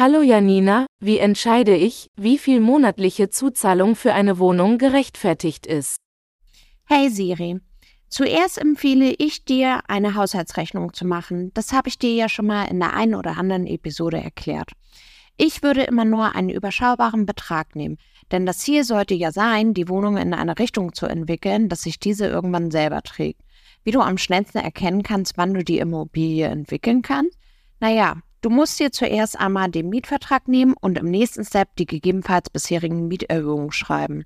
Hallo Janina, wie entscheide ich, wie viel monatliche Zuzahlung für eine Wohnung gerechtfertigt ist? Hey Siri, zuerst empfehle ich dir, eine Haushaltsrechnung zu machen. Das habe ich dir ja schon mal in der einen oder anderen Episode erklärt. Ich würde immer nur einen überschaubaren Betrag nehmen, denn das Ziel sollte ja sein, die Wohnung in eine Richtung zu entwickeln, dass sich diese irgendwann selber trägt. Wie du am schnellsten erkennen kannst, wann du die Immobilie entwickeln kannst? Naja, Du musst dir zuerst einmal den Mietvertrag nehmen und im nächsten Step die gegebenenfalls bisherigen Mieterhöhungen schreiben.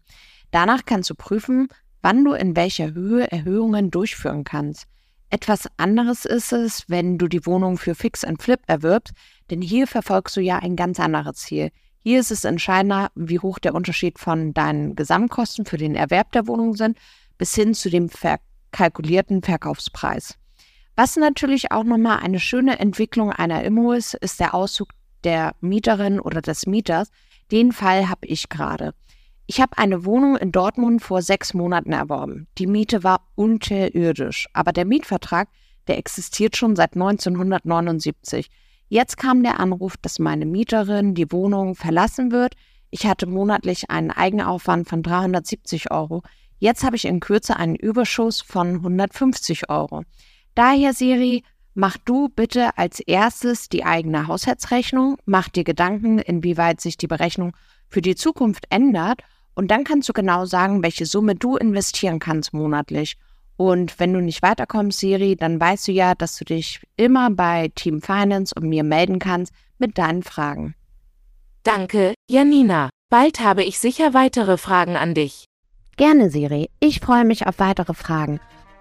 Danach kannst du prüfen, wann du in welcher Höhe Erhöhungen durchführen kannst. Etwas anderes ist es, wenn du die Wohnung für Fix and Flip erwirbst, denn hier verfolgst du ja ein ganz anderes Ziel. Hier ist es entscheidender, wie hoch der Unterschied von deinen Gesamtkosten für den Erwerb der Wohnung sind, bis hin zu dem verkalkulierten Verkaufspreis. Was natürlich auch nochmal eine schöne Entwicklung einer Immo ist, ist der Auszug der Mieterin oder des Mieters. Den Fall habe ich gerade. Ich habe eine Wohnung in Dortmund vor sechs Monaten erworben. Die Miete war unterirdisch, aber der Mietvertrag, der existiert schon seit 1979. Jetzt kam der Anruf, dass meine Mieterin die Wohnung verlassen wird. Ich hatte monatlich einen Eigenaufwand von 370 Euro. Jetzt habe ich in Kürze einen Überschuss von 150 Euro. Daher, Siri, mach du bitte als erstes die eigene Haushaltsrechnung, mach dir Gedanken, inwieweit sich die Berechnung für die Zukunft ändert und dann kannst du genau sagen, welche Summe du investieren kannst monatlich. Und wenn du nicht weiterkommst, Siri, dann weißt du ja, dass du dich immer bei Team Finance und mir melden kannst mit deinen Fragen. Danke, Janina. Bald habe ich sicher weitere Fragen an dich. Gerne, Siri. Ich freue mich auf weitere Fragen.